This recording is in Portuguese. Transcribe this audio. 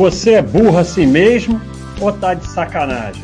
Você é burro assim mesmo ou tá de sacanagem?